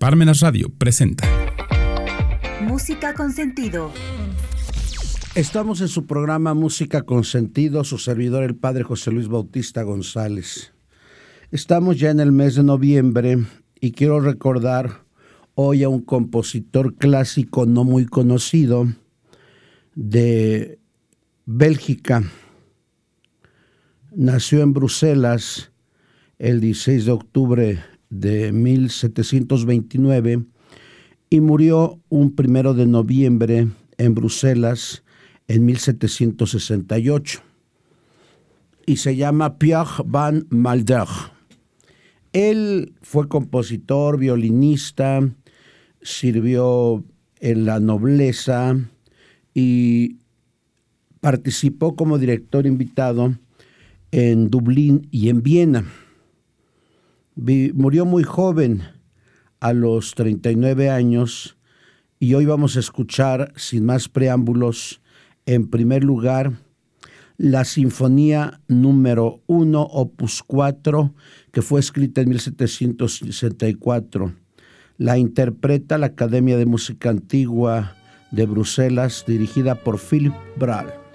Parmenas Radio presenta Música con sentido. Estamos en su programa Música con sentido, su servidor el padre José Luis Bautista González. Estamos ya en el mes de noviembre y quiero recordar hoy a un compositor clásico no muy conocido de Bélgica. Nació en Bruselas el 16 de octubre de 1729 y murió un primero de noviembre en Bruselas en 1768 y se llama Pierre van Malder. Él fue compositor, violinista, sirvió en la nobleza y participó como director invitado en Dublín y en Viena murió muy joven, a los 39 años, y hoy vamos a escuchar, sin más preámbulos, en primer lugar, la Sinfonía número 1, opus 4, que fue escrita en 1764. La interpreta la Academia de Música Antigua de Bruselas, dirigida por Philip Brahl.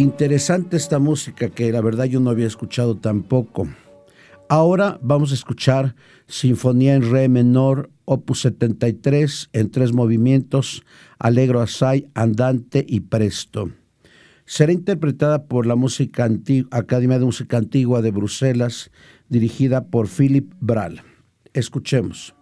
Interesante esta música que la verdad yo no había escuchado tampoco. Ahora vamos a escuchar Sinfonía en Re menor, opus 73, en tres movimientos, Alegro Asai, Andante y Presto. Será interpretada por la música Academia de Música Antigua de Bruselas, dirigida por Philip Bral. Escuchemos.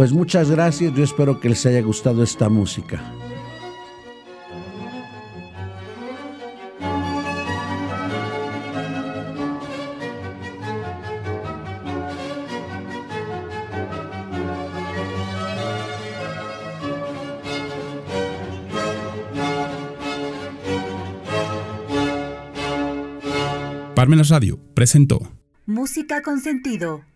Pues muchas gracias, yo espero que les haya gustado esta música. Parmenas Radio presentó Música con sentido.